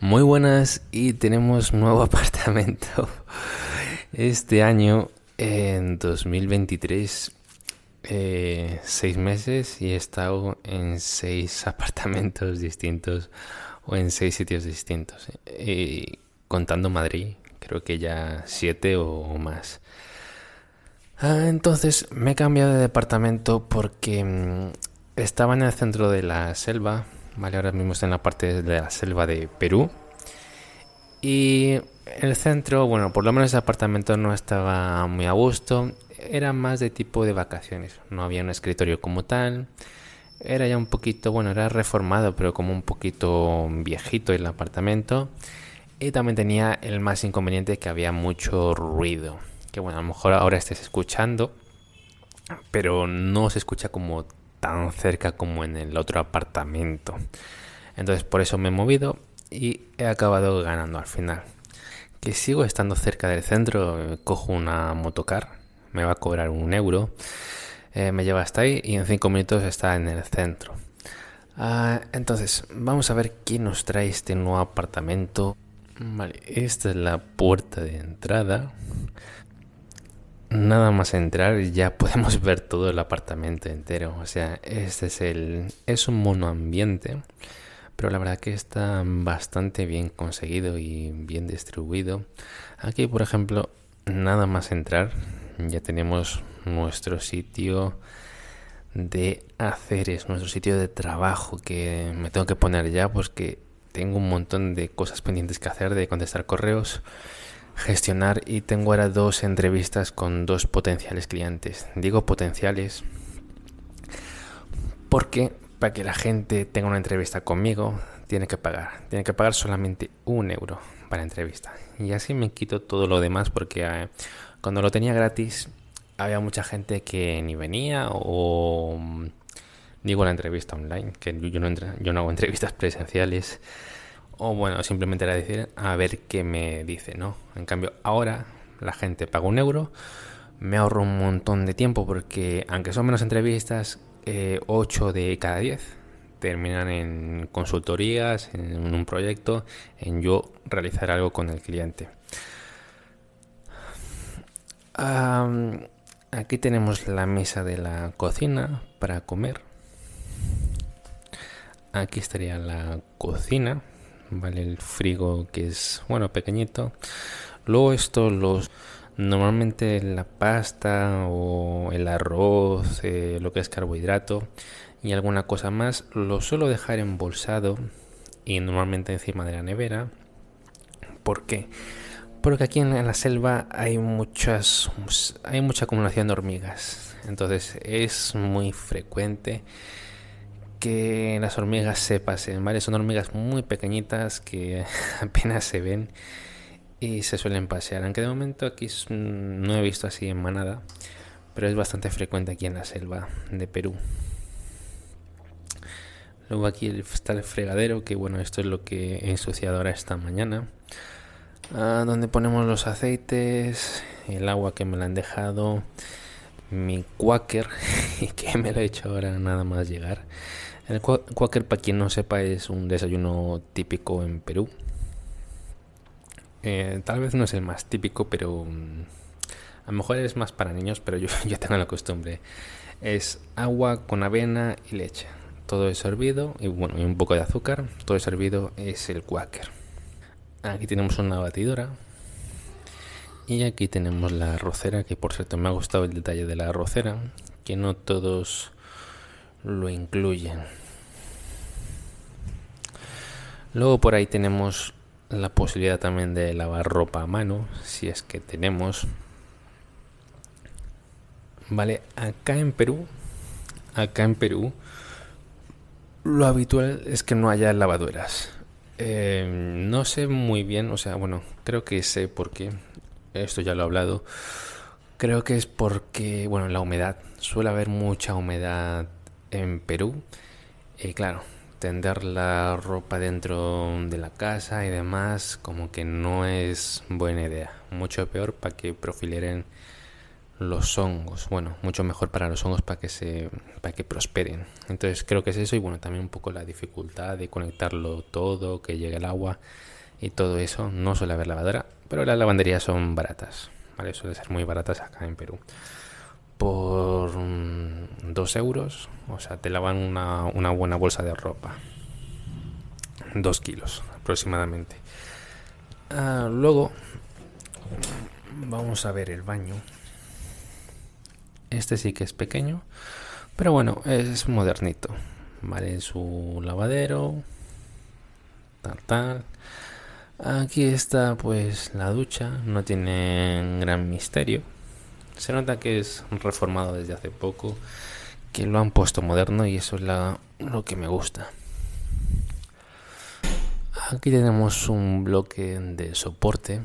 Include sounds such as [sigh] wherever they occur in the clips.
Muy buenas y tenemos nuevo [laughs] apartamento este año en 2023. Eh, seis meses y he estado en seis [laughs] apartamentos distintos o en seis sitios distintos. Eh, contando Madrid, creo que ya siete o más. Ah, entonces me he cambiado de departamento porque mm, estaba en el centro de la selva, ¿vale? Ahora mismo estoy en la parte de la selva de Perú. Y el centro, bueno, por lo menos el apartamento no estaba muy a gusto. Era más de tipo de vacaciones. No había un escritorio como tal. Era ya un poquito, bueno, era reformado, pero como un poquito viejito el apartamento. Y también tenía el más inconveniente que había mucho ruido. Que bueno, a lo mejor ahora estés escuchando, pero no se escucha como tan cerca como en el otro apartamento. Entonces por eso me he movido y he acabado ganando al final. Que sigo estando cerca del centro, cojo una motocar, me va a cobrar un euro, eh, me lleva hasta ahí y en cinco minutos está en el centro. Ah, entonces, vamos a ver qué nos trae este nuevo apartamento. Vale, esta es la puerta de entrada. Nada más entrar ya [laughs] podemos ver todo el apartamento entero. O sea, este es el... es un monoambiente, pero la verdad que está bastante bien conseguido y bien distribuido. Aquí, por ejemplo, nada más entrar, ya tenemos nuestro sitio de haceres, nuestro sitio de trabajo que me tengo que poner ya, pues que tengo un montón de cosas pendientes que hacer, de contestar correos gestionar y tengo ahora dos entrevistas con dos potenciales clientes. Digo potenciales porque para que la gente tenga una entrevista conmigo tiene que pagar. Tiene que pagar solamente un euro para entrevista. Y así me quito todo lo demás porque eh, cuando lo tenía gratis había mucha gente que ni venía o mm, digo la entrevista online, que yo no, yo no hago [laughs] entrevistas presenciales o bueno, simplemente era decir a ver qué me dice, ¿no? En cambio, ahora la gente paga un euro, me ahorro un montón de tiempo porque aunque son menos entrevistas, eh, 8 de cada 10 terminan en consultorías, en un proyecto, en yo realizar algo con el cliente. aquí tenemos la mesa de la cocina para comer. Aquí estaría la cocina ¿vale? El frigo que es, bueno, pequeñito. Luego esto, los normalmente la pasta o el arroz, eh, lo que es carbohidrato y alguna cosa más, lo suelo dejar embolsado y normalmente encima de la nevera. ¿Por qué? Porque aquí en la selva hay muchas hay mucha acumulación de hormigas. Entonces es muy frecuente que las hormigas se pasen, ¿vale? Son hormigas muy pequeñitas que [laughs] apenas se ven y se suelen pasear. Aunque de momento aquí no he visto así en manada, pero es bastante frecuente aquí en la selva de Perú. Luego aquí está el fregadero, que bueno, esto es lo que he ensuciado ahora esta mañana. Ah, donde ponemos los aceites, el agua que me la han dejado, mi quaker, [laughs] que me lo he hecho ahora nada más llegar. El quaker, para quien no sepa, es un desayuno típico en Perú. Eh, tal vez no es el más típico, pero mm, a lo mejor es más para niños, pero yo [laughs] ya tengo la costumbre. Es agua con avena y leche. Todo es hervido y bueno, y un poco de azúcar. Todo es hervido es el quaker. Aquí tenemos una batidora. Y aquí tenemos la arrocera, que por cierto me ha gustado el detalle de la arrocera, que no todos lo incluyen. Luego por ahí tenemos la posibilidad también de lavar ropa a mano, si es que tenemos. Vale, acá en Perú, acá en Perú, lo habitual es que no haya lavadoras. Eh, no sé muy bien, o sea, bueno, creo que sé por qué. Esto ya lo he hablado. Creo que es porque, bueno, la humedad. Suele haber mucha humedad en Perú. Y claro, tender la ropa dentro de la casa y demás, como que no es buena idea. Mucho peor para que profileren los hongos. Bueno, mucho mejor para los hongos para que se para que prosperen. Entonces creo que es eso y bueno, también un poco la dificultad de conectarlo todo, que llegue el agua y todo eso. No suele haber lavadora, pero las lavanderías son baratas, ¿vale? Suelen ser muy baratas acá en Perú. Por mm, dos euros, o sea, te lavan una, una buena bolsa de ropa. Dos kilos aproximadamente. Ah, luego, vamos a ver el baño. Este sí que es pequeño, pero bueno, es modernito. Vale, su lavadero, tal, tal. Aquí está pues la ducha, no tiene gran misterio. Se nota que es reformado desde hace poco, que lo han puesto moderno y eso es lo que me gusta. Aquí tenemos un bloque de soporte.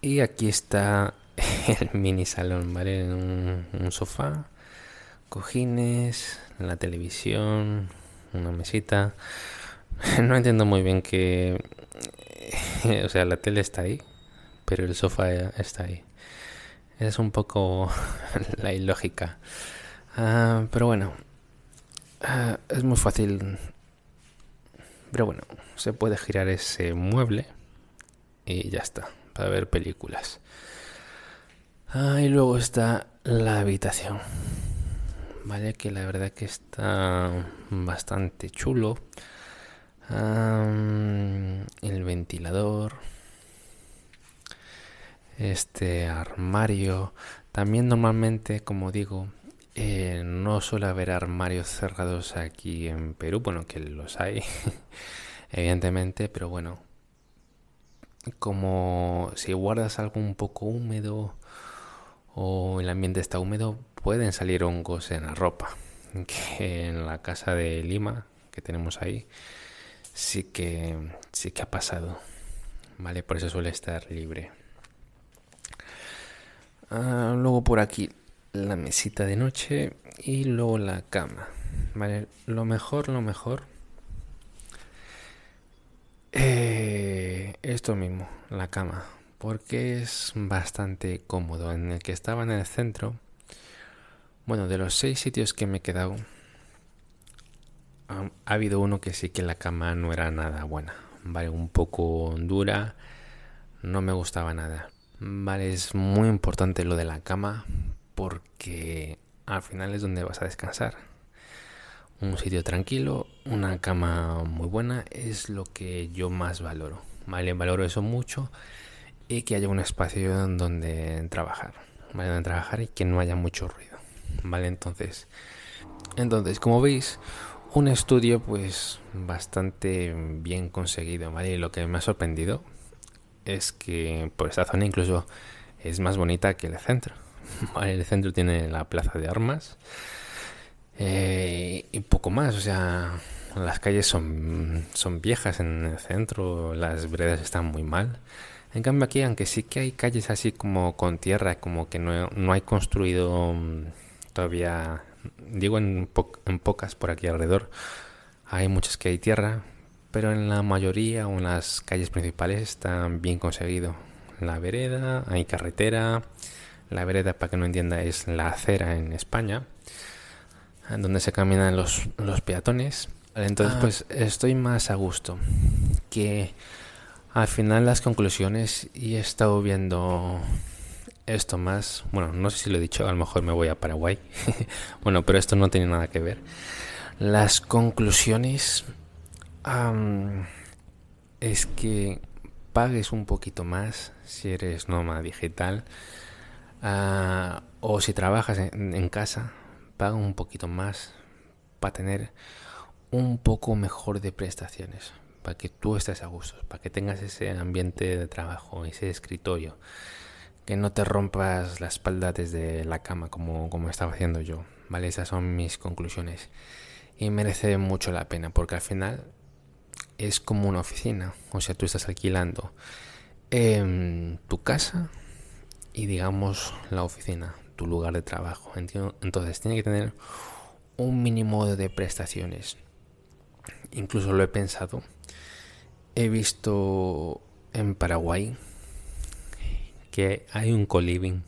Y aquí está [laughs] el mini salón, ¿vale? Un, sofá, cojines, la televisión, una mesita. [laughs] No entiendo muy bien que... O sea, la tele está ahí, pero el sofá está ahí. Es un poco [laughs] la ilógica. Ah, pero bueno, ah, es muy fácil. Pero bueno, se puede girar ese mueble y ya está, para ver películas. Ah, y luego está la habitación. Vale, que la verdad que está bastante chulo. El ventilador. Este armario. También normalmente, como digo, eh, no suele haber armarios cerrados aquí en Perú. Bueno, que los hay, [laughs] evidentemente, pero bueno. Como si guardas algo un poco húmedo o el ambiente está húmedo, pueden salir hongos en la ropa. [laughs] En la casa de Lima que tenemos ahí sí que sí que ha pasado. Vale, por eso suele estar libre. Ah, luego por aquí la mesita de noche y luego la cama. Vale, lo mejor, lo mejor. Eh, esto mismo, la cama porque es bastante cómodo. En el que estaba en el centro, bueno, de los seis sitios que me he quedado, ha, habido uno que sí que la cama no era nada buena, vale, un poco dura, no me gustaba nada. Vale, es muy importante lo de la cama porque al final es donde vas a descansar. Un sitio tranquilo, una cama muy buena es lo que yo más valoro. Vale, valoro eso mucho y que haya un espacio donde trabajar, ¿vale? Donde trabajar y que no haya mucho ruido, ¿vale? Entonces, entonces como veis, un estudio pues bastante bien conseguido, ¿vale? Y lo que me ha sorprendido es que por esta zona incluso es más bonita que el centro. [laughs] El centro tiene la plaza de armas eh, y poco más, o sea, las calles son, son viejas en el centro, las veredas están muy mal. En cambio aquí, aunque sí que hay calles así como con tierra, como que no, no hay construido mm, todavía, digo en, en pocas por aquí alrededor, hay muchas que hay tierra, pero en la mayoría o en las calles principales están bien conseguido. La vereda, hay carretera, la vereda para que no entienda es la acera en España, donde se caminan los, los peatones. Entonces ah. pues estoy más a gusto que al final las conclusiones y he estado viendo esto más, bueno, no sé si lo he dicho, a lo mejor me voy a Paraguay, [laughs] bueno, pero esto no tiene nada que ver. Las conclusiones es que pagues un poquito más si eres nómada digital ah, o si trabajas en casa, paga un poquito más para tener un poco mejor de prestaciones para que tú estés a gusto, para que tengas ese ambiente de trabajo, ese escritorio, que no te rompas la espalda desde la cama como, como estaba haciendo yo. ¿Vale? Esas son mis conclusiones. Y merece mucho la pena, porque al final es como una oficina. O sea, tú estás alquilando tu casa y digamos la oficina, tu lugar de trabajo. Entonces tiene que tener un mínimo de prestaciones. Incluso lo he pensado He visto en Paraguay que hay un co-living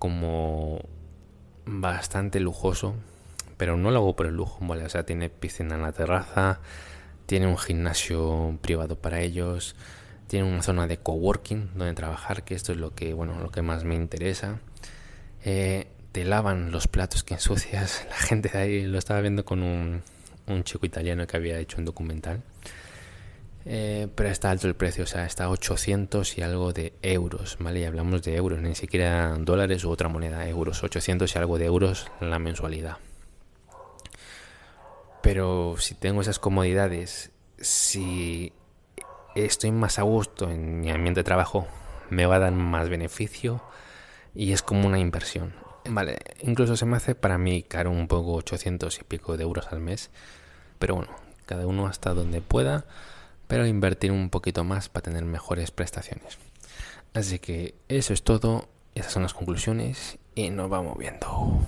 como bastante lujoso, pero no lo hago por el lujo, ¿vale? O sea, tiene piscina en la terraza, tiene un gimnasio privado para ellos, tiene una zona de coworking donde trabajar, que esto es lo que, bueno, lo que más me interesa. Eh, te lavan los platos que ensucias. [laughs] La gente de ahí lo estaba viendo con un, un chico italiano que había hecho un documental. Eh, pero está alto el precio, o sea, está a 800 y algo de euros, ¿vale? Y hablamos de euros, ni siquiera dólares u otra moneda, euros, 800 y algo de euros la mensualidad. Pero si tengo esas comodidades, si estoy más a gusto en mi ambiente de trabajo, me va a dar más beneficio y es como una inversión. Vale, incluso se me hace para mí caro un poco 800 y pico de euros al mes, pero bueno, cada uno hasta donde pueda, pero invertir un poquito más para tener mejores prestaciones. Así que eso es todo, esas son las conclusiones y nos vamos viendo.